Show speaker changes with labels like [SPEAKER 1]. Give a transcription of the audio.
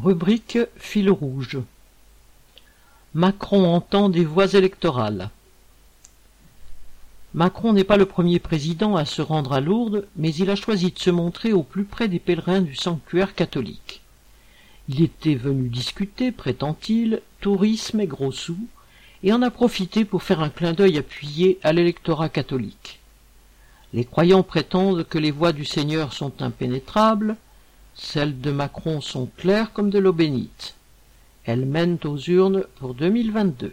[SPEAKER 1] Rubrique fil rouge. Macron entend des voix électorales. Macron n'est pas le premier président à se rendre à Lourdes, mais il a choisi de se montrer au plus près des pèlerins du sanctuaire catholique. Il était venu discuter, prétend-il, tourisme et gros sous, et en a profité pour faire un clin d'œil appuyé à l'électorat catholique. Les croyants prétendent que les voies du Seigneur sont impénétrables, celles de Macron sont claires comme de l'eau bénite. Elles mènent aux urnes pour 2022.